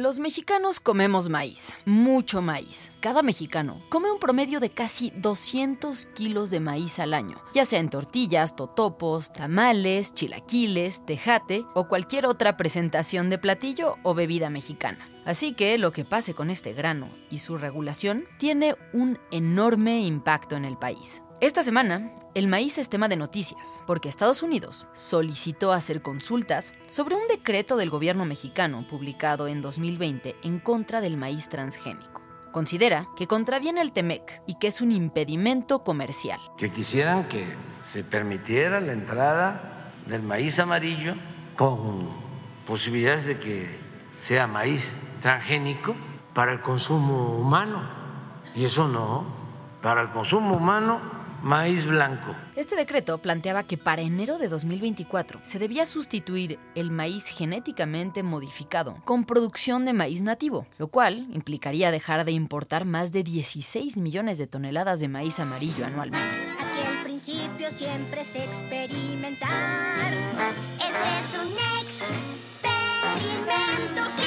Los mexicanos comemos maíz, mucho maíz. Cada mexicano come un promedio de casi 200 kilos de maíz al año, ya sea en tortillas, totopos, tamales, chilaquiles, tejate o cualquier otra presentación de platillo o bebida mexicana. Así que lo que pase con este grano y su regulación tiene un enorme impacto en el país. Esta semana, el maíz es tema de noticias, porque Estados Unidos solicitó hacer consultas sobre un decreto del gobierno mexicano publicado en 2020 en contra del maíz transgénico. Considera que contraviene el TEMEC y que es un impedimento comercial. Que quisieran que se permitiera la entrada del maíz amarillo con posibilidades de que sea maíz transgénico para el consumo humano. Y eso no, para el consumo humano maíz blanco. Este decreto planteaba que para enero de 2024 se debía sustituir el maíz genéticamente modificado con producción de maíz nativo, lo cual implicaría dejar de importar más de 16 millones de toneladas de maíz amarillo anualmente. Aquí al principio siempre es experimentar. Este es un experimento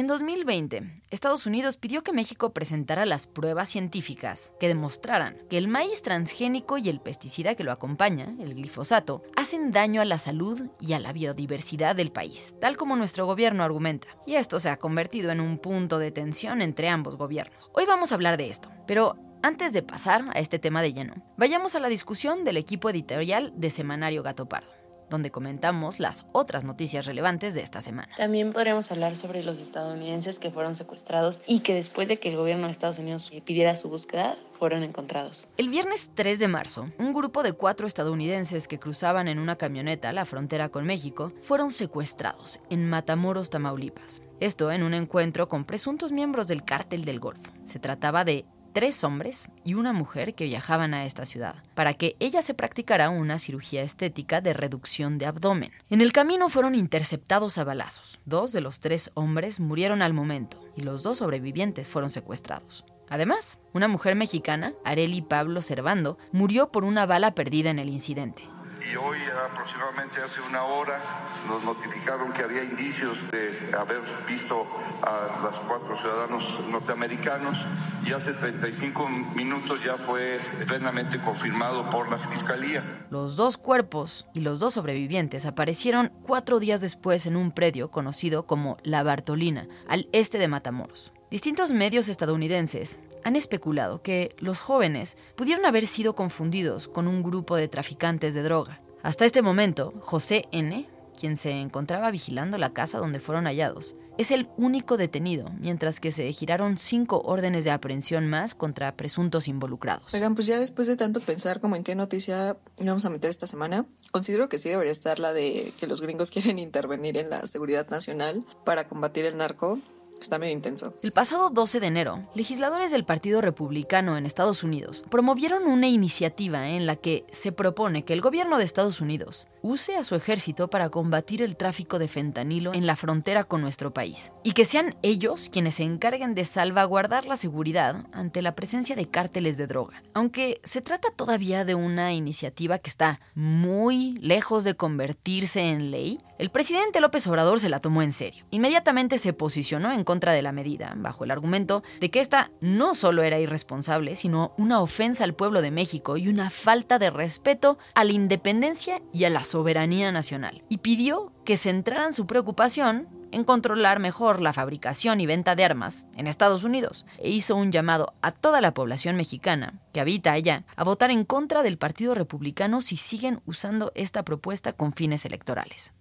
En 2020, Estados Unidos pidió que México presentara las pruebas científicas que demostraran que el maíz transgénico y el pesticida que lo acompaña, el glifosato, hacen daño a la salud y a la biodiversidad del país, tal como nuestro gobierno argumenta. Y esto se ha convertido en un punto de tensión entre ambos gobiernos. Hoy vamos a hablar de esto, pero antes de pasar a este tema de lleno, vayamos a la discusión del equipo editorial de Semanario Gato Pardo donde comentamos las otras noticias relevantes de esta semana. También podremos hablar sobre los estadounidenses que fueron secuestrados y que después de que el gobierno de Estados Unidos pidiera su búsqueda, fueron encontrados. El viernes 3 de marzo, un grupo de cuatro estadounidenses que cruzaban en una camioneta la frontera con México fueron secuestrados en Matamoros, Tamaulipas. Esto en un encuentro con presuntos miembros del cártel del Golfo. Se trataba de tres hombres y una mujer que viajaban a esta ciudad, para que ella se practicara una cirugía estética de reducción de abdomen. En el camino fueron interceptados a balazos. Dos de los tres hombres murieron al momento y los dos sobrevivientes fueron secuestrados. Además, una mujer mexicana, Areli Pablo Servando, murió por una bala perdida en el incidente y hoy aproximadamente hace una hora nos notificaron que había indicios de haber visto a los cuatro ciudadanos norteamericanos y hace 35 minutos ya fue plenamente confirmado por la Fiscalía. Los dos cuerpos y los dos sobrevivientes aparecieron cuatro días después en un predio conocido como La Bartolina, al este de Matamoros. Distintos medios estadounidenses han especulado que los jóvenes pudieron haber sido confundidos con un grupo de traficantes de droga. Hasta este momento, José N., quien se encontraba vigilando la casa donde fueron hallados, es el único detenido, mientras que se giraron cinco órdenes de aprehensión más contra presuntos involucrados. Oigan, pues ya después de tanto pensar como en qué noticia íbamos a meter esta semana, considero que sí debería estar la de que los gringos quieren intervenir en la seguridad nacional para combatir el narco Está medio intenso. El pasado 12 de enero, legisladores del Partido Republicano en Estados Unidos promovieron una iniciativa en la que se propone que el gobierno de Estados Unidos use a su ejército para combatir el tráfico de fentanilo en la frontera con nuestro país. Y que sean ellos quienes se encarguen de salvaguardar la seguridad ante la presencia de cárteles de droga. Aunque se trata todavía de una iniciativa que está muy lejos de convertirse en ley, el presidente López Obrador se la tomó en serio. Inmediatamente se posicionó en contra de la medida, bajo el argumento de que esta no solo era irresponsable, sino una ofensa al pueblo de México y una falta de respeto a la independencia y a la soberanía nacional. Y pidió que centraran su preocupación en controlar mejor la fabricación y venta de armas en Estados Unidos e hizo un llamado a toda la población mexicana que habita allá a votar en contra del Partido Republicano si siguen usando esta propuesta con fines electorales.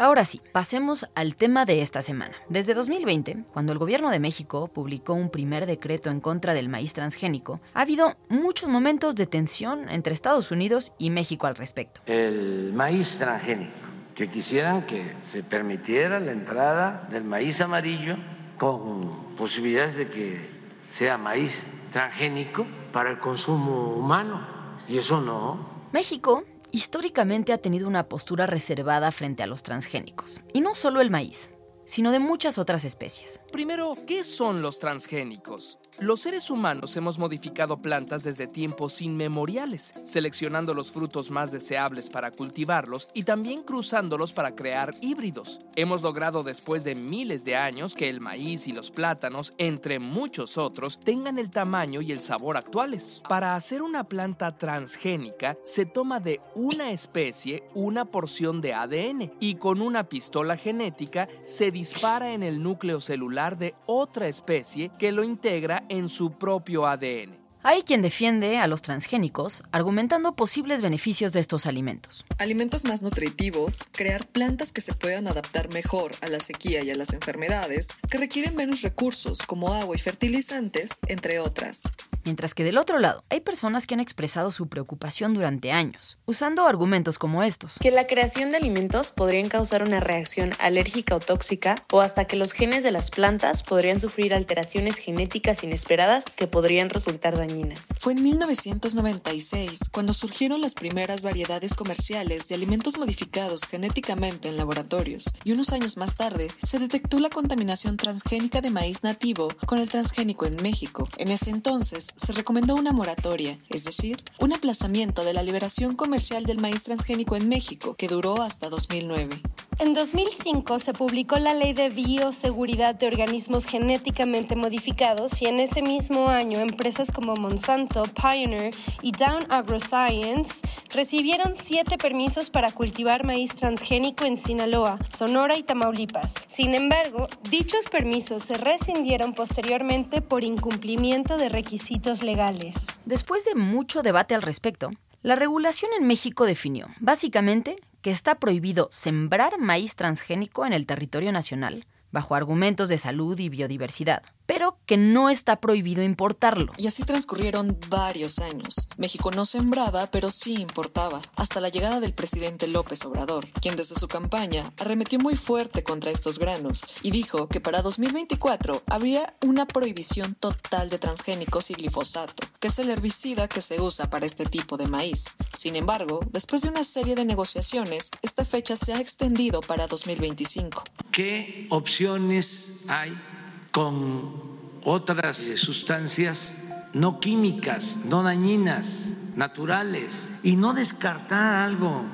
Ahora sí, pasemos al tema de esta semana. Desde 2020, cuando el gobierno de México publicó un primer decreto en contra del maíz transgénico, ha habido muchos momentos de tensión entre Estados Unidos y México al respecto. El maíz transgénico, que quisieran que se permitiera la entrada del maíz amarillo con posibilidades de que sea maíz transgénico para el consumo humano. Y eso no. México históricamente ha tenido una postura reservada frente a los transgénicos, y no solo el maíz, sino de muchas otras especies. Primero, ¿qué son los transgénicos? Los seres humanos hemos modificado plantas desde tiempos inmemoriales, seleccionando los frutos más deseables para cultivarlos y también cruzándolos para crear híbridos. Hemos logrado después de miles de años que el maíz y los plátanos, entre muchos otros, tengan el tamaño y el sabor actuales. Para hacer una planta transgénica, se toma de una especie una porción de ADN y con una pistola genética se dispara en el núcleo celular de otra especie que lo integra en su propio ADN. Hay quien defiende a los transgénicos argumentando posibles beneficios de estos alimentos. Alimentos más nutritivos, crear plantas que se puedan adaptar mejor a la sequía y a las enfermedades, que requieren menos recursos como agua y fertilizantes, entre otras. Mientras que del otro lado, hay personas que han expresado su preocupación durante años, usando argumentos como estos. Que la creación de alimentos podrían causar una reacción alérgica o tóxica, o hasta que los genes de las plantas podrían sufrir alteraciones genéticas inesperadas que podrían resultar dañinas. Fue en 1996 cuando surgieron las primeras variedades comerciales de alimentos modificados genéticamente en laboratorios, y unos años más tarde se detectó la contaminación transgénica de maíz nativo con el transgénico en México. En ese entonces, se recomendó una moratoria, es decir, un aplazamiento de la liberación comercial del maíz transgénico en México, que duró hasta 2009. En 2005 se publicó la Ley de Bioseguridad de Organismos Genéticamente Modificados y en ese mismo año empresas como Monsanto, Pioneer y Down AgroScience recibieron siete permisos para cultivar maíz transgénico en Sinaloa, Sonora y Tamaulipas. Sin embargo, dichos permisos se rescindieron posteriormente por incumplimiento de requisitos legales. Después de mucho debate al respecto, la regulación en México definió, básicamente, que está prohibido sembrar maíz transgénico en el territorio nacional, bajo argumentos de salud y biodiversidad, pero que no está prohibido importarlo. Y así transcurrieron varios años. México no sembraba, pero sí importaba, hasta la llegada del presidente López Obrador, quien desde su campaña arremetió muy fuerte contra estos granos y dijo que para 2024 habría una prohibición total de transgénicos y glifosato, que es el herbicida que se usa para este tipo de maíz. Sin embargo, después de una serie de negociaciones, esta fecha se ha extendido para 2025. ¿Qué opciones hay con otras sustancias no químicas, no dañinas, naturales? Y no descartar algo,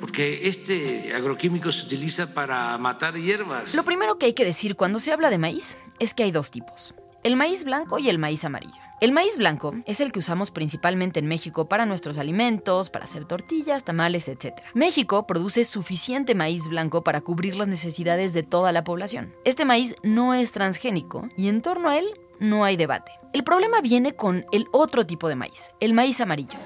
porque este agroquímico se utiliza para matar hierbas. Lo primero que hay que decir cuando se habla de maíz es que hay dos tipos, el maíz blanco y el maíz amarillo. El maíz blanco es el que usamos principalmente en México para nuestros alimentos, para hacer tortillas, tamales, etc. México produce suficiente maíz blanco para cubrir las necesidades de toda la población. Este maíz no es transgénico y en torno a él no hay debate. El problema viene con el otro tipo de maíz, el maíz amarillo.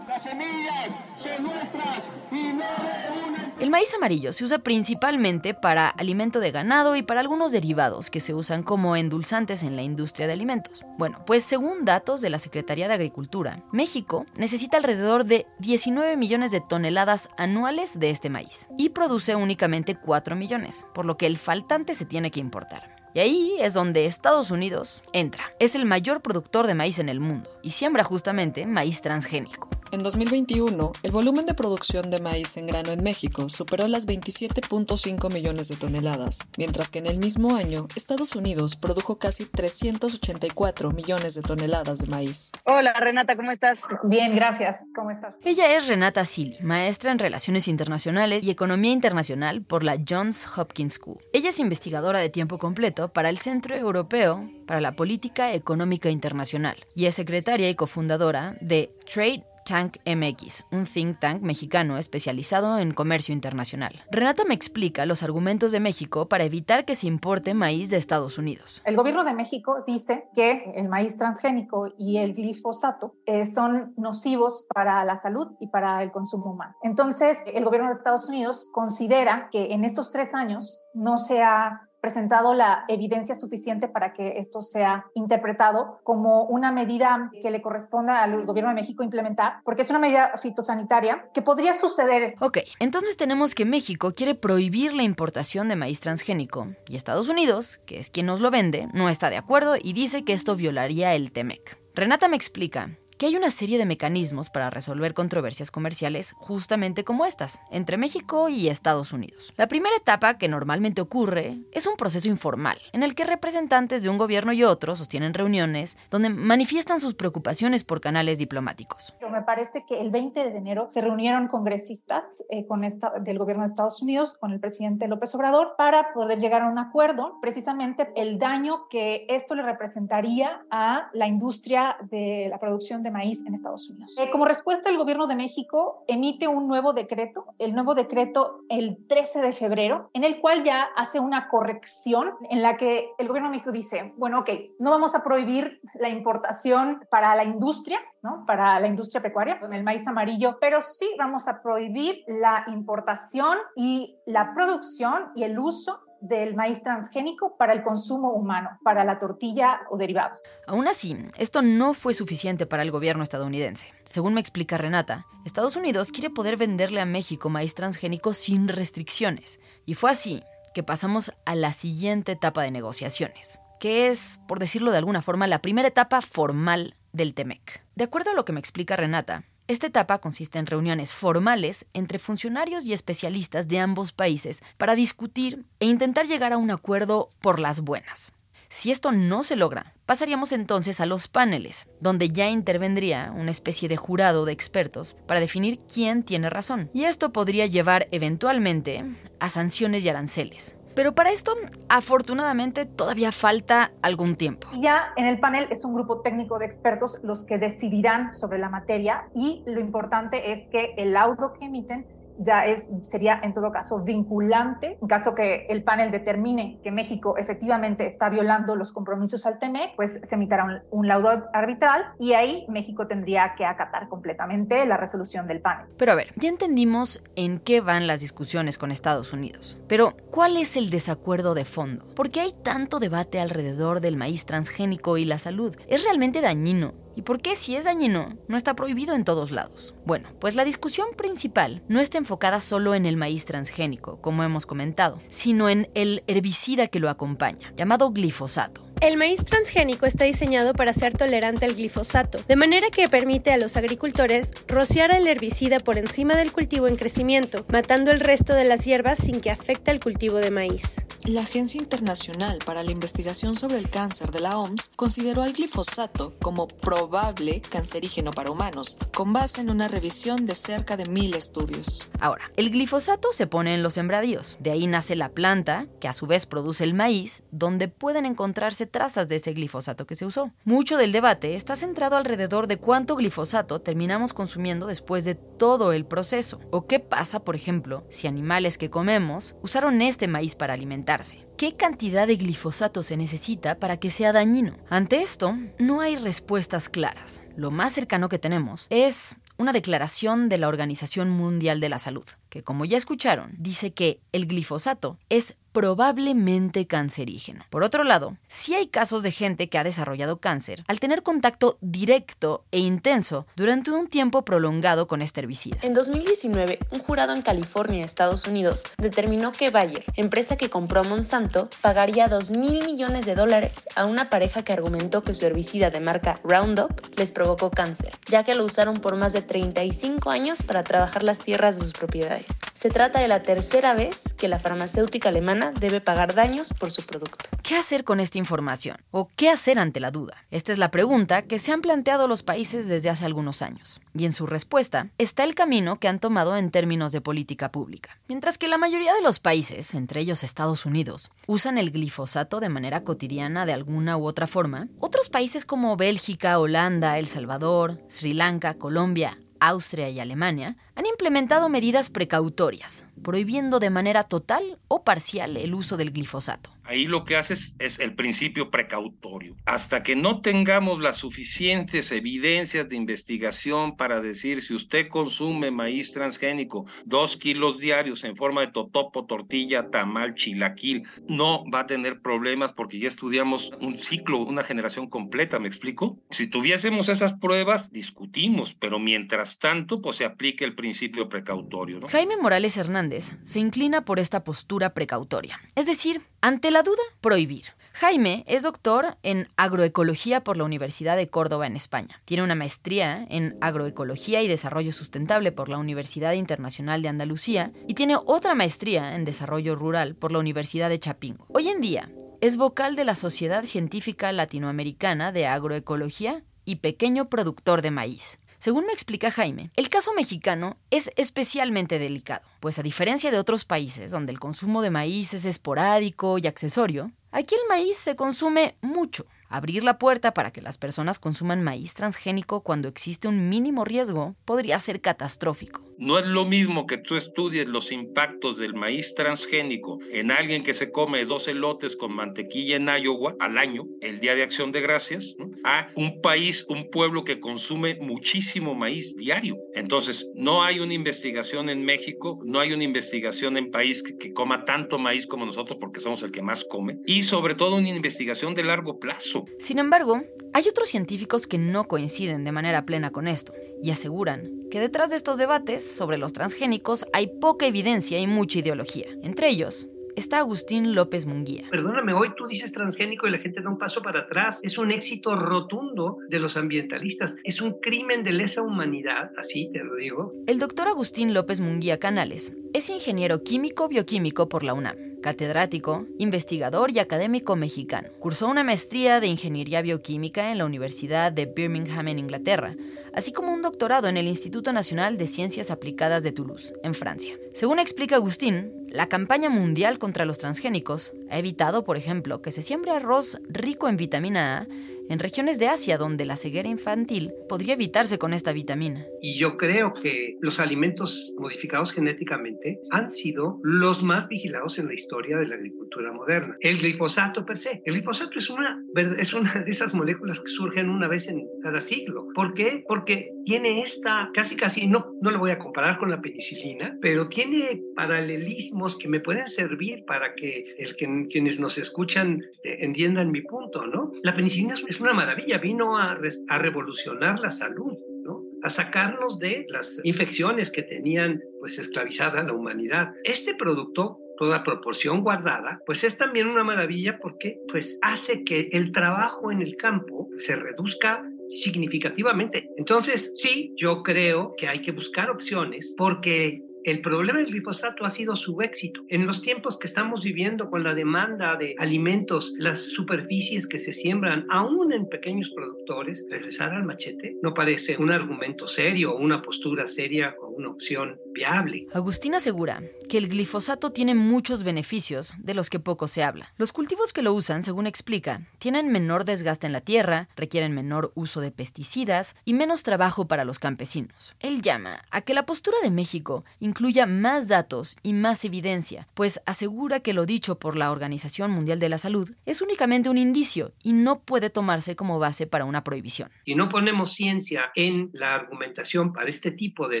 Maíz amarillo se usa principalmente para alimento de ganado y para algunos derivados que se usan como endulzantes en la industria de alimentos. Bueno, pues según datos de la Secretaría de Agricultura, México necesita alrededor de 19 millones de toneladas anuales de este maíz y produce únicamente 4 millones, por lo que el faltante se tiene que importar. Y ahí es donde Estados Unidos entra. Es el mayor productor de maíz en el mundo y siembra justamente maíz transgénico. En 2021, el volumen de producción de maíz en grano en México superó las 27.5 millones de toneladas, mientras que en el mismo año Estados Unidos produjo casi 384 millones de toneladas de maíz. Hola Renata, ¿cómo estás? Bien, gracias. ¿Cómo estás? Ella es Renata Sili, maestra en Relaciones Internacionales y Economía Internacional por la Johns Hopkins School. Ella es investigadora de tiempo completo para el Centro Europeo para la Política Económica Internacional y es secretaria y cofundadora de Trade Tank MX, un think tank mexicano especializado en comercio internacional. Renata me explica los argumentos de México para evitar que se importe maíz de Estados Unidos. El gobierno de México dice que el maíz transgénico y el glifosato eh, son nocivos para la salud y para el consumo humano. Entonces, el gobierno de Estados Unidos considera que en estos tres años no se ha presentado la evidencia suficiente para que esto sea interpretado como una medida que le corresponda al gobierno de México implementar, porque es una medida fitosanitaria que podría suceder. Ok, entonces tenemos que México quiere prohibir la importación de maíz transgénico y Estados Unidos, que es quien nos lo vende, no está de acuerdo y dice que esto violaría el TEMEC. Renata me explica que hay una serie de mecanismos para resolver controversias comerciales justamente como estas, entre México y Estados Unidos. La primera etapa que normalmente ocurre es un proceso informal, en el que representantes de un gobierno y otro sostienen reuniones donde manifiestan sus preocupaciones por canales diplomáticos. Pero me parece que el 20 de enero se reunieron congresistas eh, con esta, del gobierno de Estados Unidos con el presidente López Obrador para poder llegar a un acuerdo, precisamente el daño que esto le representaría a la industria de la producción de maíz en Estados Unidos. Eh, como respuesta, el gobierno de México emite un nuevo decreto, el nuevo decreto el 13 de febrero, en el cual ya hace una corrección en la que el gobierno de México dice, bueno, ok, no vamos a prohibir la importación para la industria, ¿no? Para la industria pecuaria con el maíz amarillo, pero sí vamos a prohibir la importación y la producción y el uso del maíz transgénico para el consumo humano, para la tortilla o derivados. Aún así, esto no fue suficiente para el gobierno estadounidense. Según me explica Renata, Estados Unidos quiere poder venderle a México maíz transgénico sin restricciones. Y fue así que pasamos a la siguiente etapa de negociaciones, que es, por decirlo de alguna forma, la primera etapa formal del TEMEC. De acuerdo a lo que me explica Renata, esta etapa consiste en reuniones formales entre funcionarios y especialistas de ambos países para discutir e intentar llegar a un acuerdo por las buenas. Si esto no se logra, pasaríamos entonces a los paneles, donde ya intervendría una especie de jurado de expertos para definir quién tiene razón. Y esto podría llevar eventualmente a sanciones y aranceles. Pero para esto, afortunadamente, todavía falta algún tiempo. Ya en el panel es un grupo técnico de expertos los que decidirán sobre la materia y lo importante es que el laudo que emiten ya es, sería en todo caso vinculante. En caso que el panel determine que México efectivamente está violando los compromisos al TME, pues se emitirá un, un, laudo arbitral y ahí México tendría que acatar completamente la resolución del panel. Pero a ver, ya entendimos en qué van las discusiones con Estados Unidos. Pero, ¿cuál es el desacuerdo de fondo? ¿Por qué hay tanto debate alrededor del maíz transgénico y la salud? ¿Es realmente dañino? ¿Y por qué si es dañino no está prohibido en todos lados? Bueno, pues la discusión principal no está enfocada solo en el maíz transgénico, como hemos comentado, sino en el herbicida que lo acompaña, llamado glifosato. El maíz transgénico está diseñado para ser tolerante al glifosato, de manera que permite a los agricultores rociar el herbicida por encima del cultivo en crecimiento, matando el resto de las hierbas sin que afecte al cultivo de maíz. La Agencia Internacional para la Investigación sobre el Cáncer de la OMS consideró al glifosato como probable cancerígeno para humanos, con base en una revisión de cerca de mil estudios. Ahora, el glifosato se pone en los sembradíos, de ahí nace la planta, que a su vez produce el maíz, donde pueden encontrarse trazas de ese glifosato que se usó. Mucho del debate está centrado alrededor de cuánto glifosato terminamos consumiendo después de todo el proceso. O qué pasa, por ejemplo, si animales que comemos usaron este maíz para alimentarse. ¿Qué cantidad de glifosato se necesita para que sea dañino? Ante esto, no hay respuestas claras. Lo más cercano que tenemos es una declaración de la Organización Mundial de la Salud, que como ya escucharon, dice que el glifosato es probablemente cancerígeno. Por otro lado, sí hay casos de gente que ha desarrollado cáncer al tener contacto directo e intenso durante un tiempo prolongado con este herbicida. En 2019, un jurado en California, Estados Unidos, determinó que Bayer, empresa que compró a Monsanto, pagaría 2 mil millones de dólares a una pareja que argumentó que su herbicida de marca Roundup les provocó cáncer, ya que lo usaron por más de 35 años para trabajar las tierras de sus propiedades. Se trata de la tercera vez que la farmacéutica alemana debe pagar daños por su producto. ¿Qué hacer con esta información? ¿O qué hacer ante la duda? Esta es la pregunta que se han planteado los países desde hace algunos años. Y en su respuesta está el camino que han tomado en términos de política pública. Mientras que la mayoría de los países, entre ellos Estados Unidos, usan el glifosato de manera cotidiana de alguna u otra forma, otros países como Bélgica, Holanda, El Salvador, Sri Lanka, Colombia, Austria y Alemania han implementado medidas precautorias, prohibiendo de manera total o parcial el uso del glifosato. Ahí lo que haces es el principio precautorio. Hasta que no tengamos las suficientes evidencias de investigación para decir si usted consume maíz transgénico, dos kilos diarios en forma de totopo, tortilla, tamal, chilaquil, no va a tener problemas porque ya estudiamos un ciclo, una generación completa, ¿me explico? Si tuviésemos esas pruebas, discutimos, pero mientras tanto, pues se aplique el principio precautorio. ¿no? Jaime Morales Hernández se inclina por esta postura precautoria, es decir, ante la duda, prohibir. Jaime es doctor en agroecología por la Universidad de Córdoba en España. Tiene una maestría en agroecología y desarrollo sustentable por la Universidad Internacional de Andalucía y tiene otra maestría en desarrollo rural por la Universidad de Chapingo. Hoy en día es vocal de la Sociedad Científica Latinoamericana de Agroecología y pequeño productor de maíz. Según me explica Jaime, el caso mexicano es especialmente delicado, pues a diferencia de otros países donde el consumo de maíz es esporádico y accesorio, aquí el maíz se consume mucho. Abrir la puerta para que las personas consuman maíz transgénico cuando existe un mínimo riesgo podría ser catastrófico. No es lo mismo que tú estudies los impactos del maíz transgénico en alguien que se come dos elotes con mantequilla en Iowa al año, el Día de Acción de Gracias, a un país, un pueblo que consume muchísimo maíz diario. Entonces, no hay una investigación en México, no hay una investigación en país que coma tanto maíz como nosotros porque somos el que más come, y sobre todo una investigación de largo plazo. Sin embargo, hay otros científicos que no coinciden de manera plena con esto y aseguran que detrás de estos debates sobre los transgénicos hay poca evidencia y mucha ideología. Entre ellos, está Agustín López Munguía. Perdóname, hoy tú dices transgénico y la gente da un paso para atrás. Es un éxito rotundo de los ambientalistas. Es un crimen de lesa humanidad, así te lo digo. El doctor Agustín López Munguía Canales es ingeniero químico bioquímico por la UNAM, catedrático, investigador y académico mexicano. Cursó una maestría de ingeniería bioquímica en la Universidad de Birmingham en Inglaterra, así como un doctorado en el Instituto Nacional de Ciencias Aplicadas de Toulouse, en Francia. Según explica Agustín, la campaña mundial contra los transgénicos ha evitado, por ejemplo, que se siembre arroz rico en vitamina A en regiones de Asia donde la ceguera infantil podría evitarse con esta vitamina. Y yo creo que los alimentos modificados genéticamente han sido los más vigilados en la historia de la agricultura moderna. El glifosato per se. El glifosato es una, es una de esas moléculas que surgen una vez en cada siglo. ¿Por qué? Porque tiene esta, casi casi, no, no lo voy a comparar con la penicilina, pero tiene paralelismos que me pueden servir para que, el, que quienes nos escuchan este, entiendan mi punto, ¿no? La penicilina es una maravilla, vino a, revolucionar la salud. ¿no? a sacarnos de las infecciones que tenían pues esclavizada la humanidad. Este producto toda proporción guardada, pues es también una maravilla porque pues hace que el trabajo en el campo se reduzca significativamente. Entonces, sí, yo creo que hay que buscar opciones porque el problema del glifosato ha sido su éxito. En los tiempos que estamos viviendo con la demanda de alimentos, las superficies que se siembran, aún en pequeños productores, regresar al machete no parece un argumento serio o una postura seria una opción viable. Agustín asegura que el glifosato tiene muchos beneficios de los que poco se habla. Los cultivos que lo usan, según explica, tienen menor desgaste en la tierra, requieren menor uso de pesticidas y menos trabajo para los campesinos. Él llama a que la postura de México incluya más datos y más evidencia, pues asegura que lo dicho por la Organización Mundial de la Salud es únicamente un indicio y no puede tomarse como base para una prohibición. Si no ponemos ciencia en la argumentación para este tipo de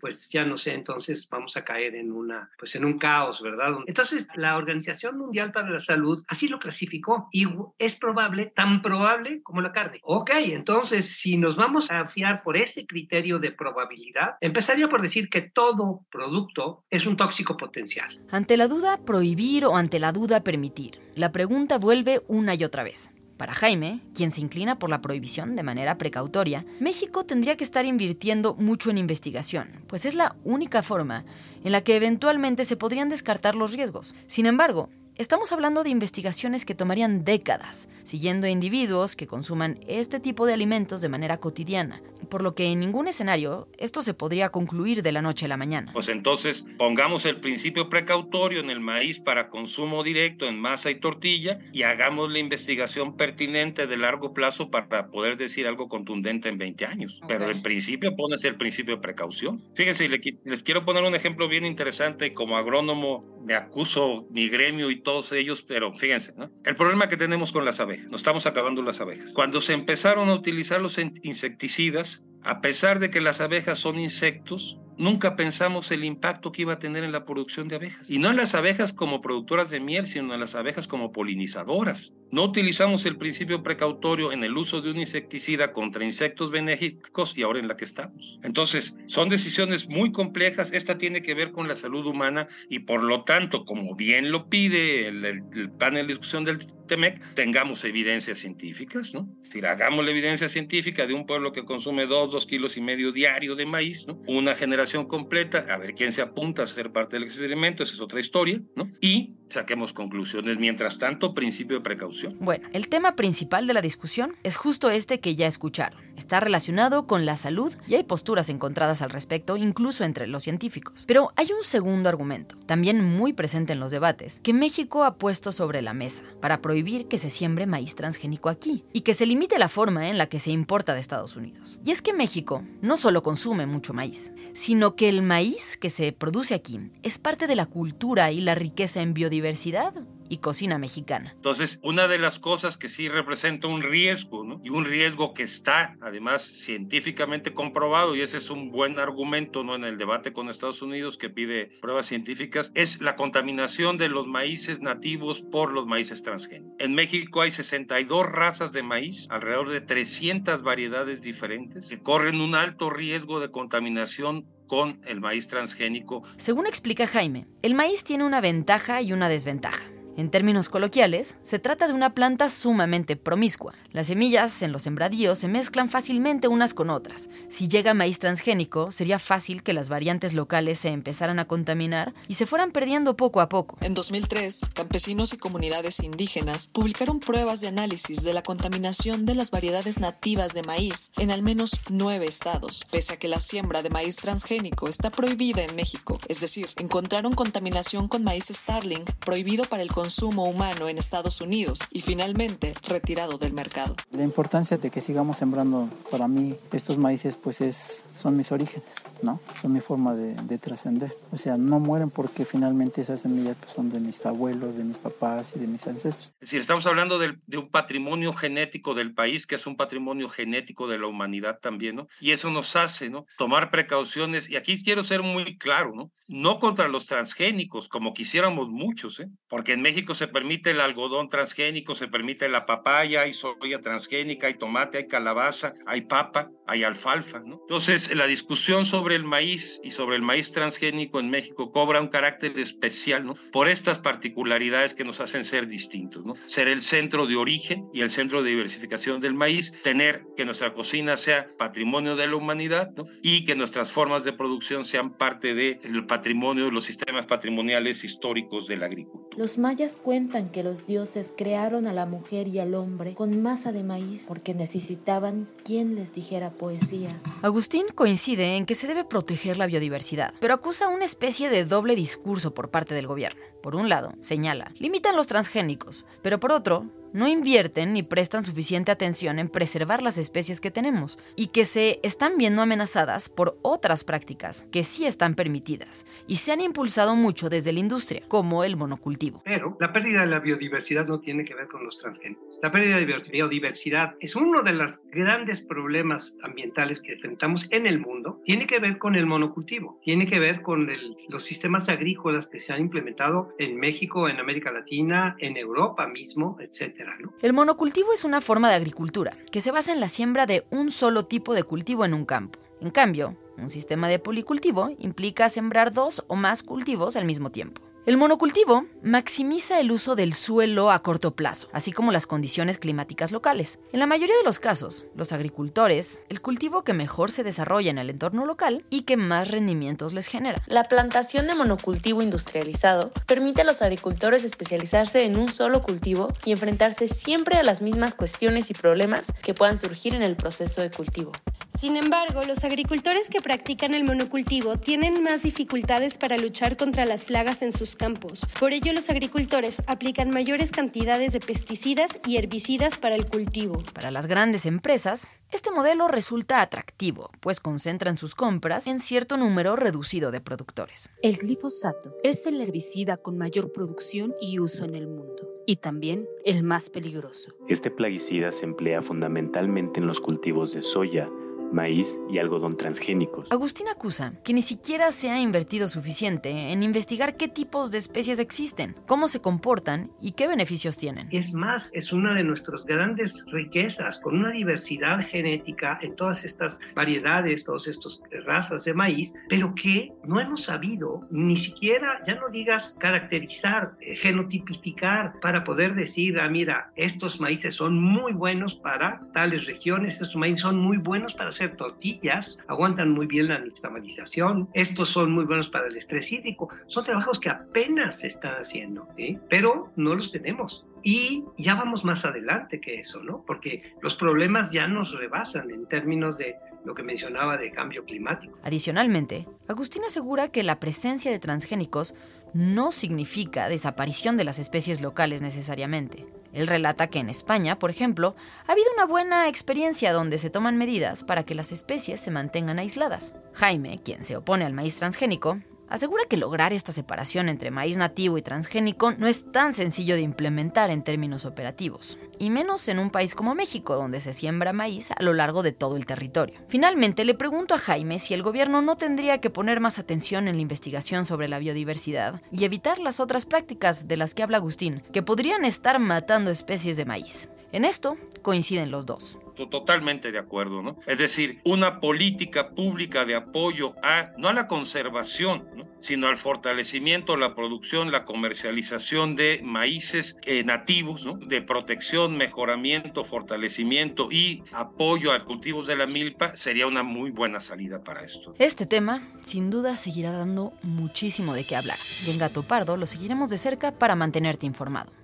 pues ya no sé, entonces vamos a caer en una, pues en un caos, ¿verdad? Entonces, la Organización Mundial para la Salud así lo clasificó y es probable, tan probable como la carne. Ok, entonces, si nos vamos a fiar por ese criterio de probabilidad, empezaría por decir que todo producto es un tóxico potencial. Ante la duda, prohibir o ante la duda, permitir. La pregunta vuelve una y otra vez. Para Jaime, quien se inclina por la prohibición de manera precautoria, México tendría que estar invirtiendo mucho en investigación, pues es la única forma en la que eventualmente se podrían descartar los riesgos. Sin embargo, Estamos hablando de investigaciones que tomarían décadas, siguiendo a individuos que consuman este tipo de alimentos de manera cotidiana, por lo que en ningún escenario esto se podría concluir de la noche a la mañana. Pues entonces pongamos el principio precautorio en el maíz para consumo directo en masa y tortilla y hagamos la investigación pertinente de largo plazo para poder decir algo contundente en 20 años. Pero el principio pones el principio de precaución. Fíjense, les quiero poner un ejemplo bien interesante. Como agrónomo me acuso mi gremio y todos ellos, pero fíjense, ¿no? el problema que tenemos con las abejas, nos estamos acabando las abejas. Cuando se empezaron a utilizar los insecticidas, a pesar de que las abejas son insectos, nunca pensamos el impacto que iba a tener en la producción de abejas. Y no en las abejas como productoras de miel, sino en las abejas como polinizadoras. No utilizamos el principio precautorio en el uso de un insecticida contra insectos benéficos y ahora en la que estamos. Entonces, son decisiones muy complejas. Esta tiene que ver con la salud humana y por lo tanto, como bien lo pide el, panel de discusión del TEMEC, tengamos evidencias científicas, ¿no? Decir, hagamos la evidencia científica de un pueblo que consume dos, dos kilos y medio diario de maíz, ¿no? Una generación completa, a ver quién se apunta a ser parte del experimento, esa es otra historia, ¿no? Y saquemos conclusiones. Mientras tanto, principio de precaución. Bueno, el tema principal de la discusión es justo este que ya escucharon. Está relacionado con la salud y hay posturas encontradas al respecto, incluso entre los científicos. Pero hay un segundo argumento, también muy presente en los debates, que México ha puesto sobre la mesa para prohibir que se siembre maíz transgénico aquí y que se limite la forma en la que se importa de Estados Unidos. Y es que México no solo consume mucho maíz, sino que el maíz que se produce aquí es parte de la cultura y la riqueza en biodiversidad. diversidad y cocina mexicana. Entonces, una de las cosas que sí representa un riesgo, ¿no? y un riesgo que está además científicamente comprobado, y ese es un buen argumento ¿no? en el debate con Estados Unidos que pide pruebas científicas, es la contaminación de los maíces nativos por los maíces transgénicos. En México hay 62 razas de maíz, alrededor de 300 variedades diferentes, que corren un alto riesgo de contaminación con el maíz transgénico. Según explica Jaime, el maíz tiene una ventaja y una desventaja. En términos coloquiales, se trata de una planta sumamente promiscua. Las semillas en los sembradíos se mezclan fácilmente unas con otras. Si llega maíz transgénico, sería fácil que las variantes locales se empezaran a contaminar y se fueran perdiendo poco a poco. En 2003, campesinos y comunidades indígenas publicaron pruebas de análisis de la contaminación de las variedades nativas de maíz en al menos nueve estados, pese a que la siembra de maíz transgénico está prohibida en México. Es decir, encontraron contaminación con maíz Starling prohibido para el consumo humano en Estados Unidos y finalmente retirado del mercado. La importancia de que sigamos sembrando para mí estos maíces pues es, son mis orígenes, ¿no? Son mi forma de, trascender. O sea, no mueren porque finalmente esas semillas pues, son de mis abuelos, de mis papás y de mis ancestros. Es decir, estamos hablando de, de un patrimonio genético del país que es un patrimonio genético de la humanidad también, ¿no? Y eso nos hace, ¿no? Tomar precauciones. Y aquí quiero ser muy claro, ¿no? No contra los transgénicos, como quisiéramos muchos, ¿eh? Porque en México se permite el algodón transgénico, se permite la papaya, hay soya transgénica, hay tomate, hay calabaza, hay papa, hay alfalfa. ¿no? Entonces, la discusión sobre el maíz y sobre el maíz transgénico en México cobra un carácter especial por estas particularidades que nos hacen ser distintos. ¿no? Ser el centro de origen y el centro de diversificación del maíz, tener que nuestra cocina sea patrimonio de la humanidad y que nuestras formas de producción sean parte del patrimonio, de los sistemas patrimoniales históricos de la agricultura. Los mayas cuentan que los dioses crearon a la mujer y al hombre con masa de maíz porque necesitaban quien les dijera poesía. Agustín coincide en que se debe proteger la biodiversidad, pero acusa una especie de doble discurso por parte del gobierno. Por un lado, señala, limitan los transgénicos, pero por otro, no invierten ni prestan suficiente atención en preservar las especies que tenemos y que se están viendo amenazadas por otras prácticas que sí están permitidas y se han impulsado mucho desde la industria, como el monocultivo. Pero la pérdida de la biodiversidad no tiene que ver con los transgénicos. La pérdida de biodiversidad es uno de los grandes problemas ambientales que enfrentamos en el mundo. Tiene que ver con el monocultivo, tiene que ver con los sistemas agrícolas que se han implementado en México, en América Latina, en Europa mismo, etcétera. ¿no? El monocultivo es una forma de agricultura que se basa en la siembra de un solo tipo de cultivo en un campo. En cambio, un sistema de policultivo implica sembrar dos o más cultivos al mismo tiempo. El monocultivo maximiza el uso del suelo a corto plazo, así como las condiciones climáticas locales. En la mayoría de los casos, los agricultores, el cultivo que mejor se desarrolla en el entorno local y que más rendimientos les genera. La plantación de monocultivo industrializado permite a los agricultores especializarse en un solo cultivo y enfrentarse siempre a las mismas cuestiones y problemas que puedan surgir en el proceso de cultivo. Sin embargo, los agricultores que practican el monocultivo tienen más dificultades para luchar contra las plagas en sus campos. Por ello, los agricultores aplican mayores cantidades de pesticidas y herbicidas para el cultivo. Para las grandes empresas, este modelo resulta atractivo, pues concentran sus compras en cierto número reducido de productores. El glifosato es el herbicida con mayor producción y uso en el mundo, y también el más peligroso. Este plaguicida se emplea fundamentalmente en los cultivos de soya, maíz y algodón transgénicos. Agustín acusa que ni siquiera se ha invertido suficiente en investigar qué tipos de especies existen, cómo se comportan y qué beneficios tienen. Es más, es una de nuestras grandes riquezas, con una diversidad genética en todas estas variedades, todas estas razas de maíz, pero que no hemos sabido ni siquiera, ya no digas caracterizar, eh, genotipificar, para poder decir, ah, mira, estos maíces son muy buenos para tales regiones, estos maíces son muy buenos para hacer tortillas, aguantan muy bien la nixtamalización, estos son muy buenos para el estrés hídrico, son trabajos que apenas se están haciendo, ¿sí? Pero no los tenemos. Y ya vamos más adelante que eso, ¿no? Porque los problemas ya nos rebasan en términos de lo que mencionaba de cambio climático. Adicionalmente, Agustín asegura que la presencia de transgénicos no significa desaparición de las especies locales necesariamente. Él relata que en España, por ejemplo, ha habido una buena experiencia donde se toman medidas para que las especies se mantengan aisladas. Jaime, quien se opone al maíz transgénico, asegura que lograr esta separación entre maíz nativo y transgénico no es tan sencillo de implementar en términos operativos, y menos en un país como México, donde se siembra maíz a lo largo de todo el territorio. Finalmente, le pregunto a Jaime si el gobierno no tendría que poner más atención en la investigación sobre la biodiversidad y evitar las otras prácticas de las que habla Agustín, que podrían estar matando especies de maíz. En esto coinciden los dos. Totalmente de acuerdo, ¿no? Es decir, una política pública de apoyo a, no a la conservación, sino al fortalecimiento, la producción, la comercialización de maíces eh, nativos, ¿no? de protección, mejoramiento, fortalecimiento y apoyo a cultivos de la milpa, sería una muy buena salida para esto. Este tema, sin duda, seguirá dando muchísimo de qué hablar. Y en Gato Pardo lo seguiremos de cerca para mantenerte informado.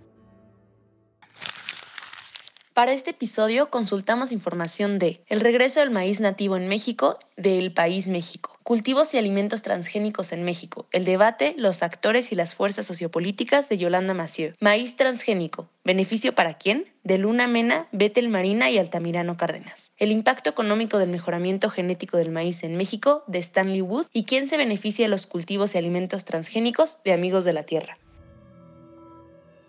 Para este episodio consultamos información de el regreso del maíz nativo en México del país México, cultivos y alimentos transgénicos en México, el debate, los actores y las fuerzas sociopolíticas de Yolanda Macieu, maíz transgénico, beneficio para quién, de Luna Mena, Betel Marina y Altamirano Cárdenas, el impacto económico del mejoramiento genético del maíz en México de Stanley Wood y quién se beneficia de los cultivos y alimentos transgénicos de Amigos de la Tierra.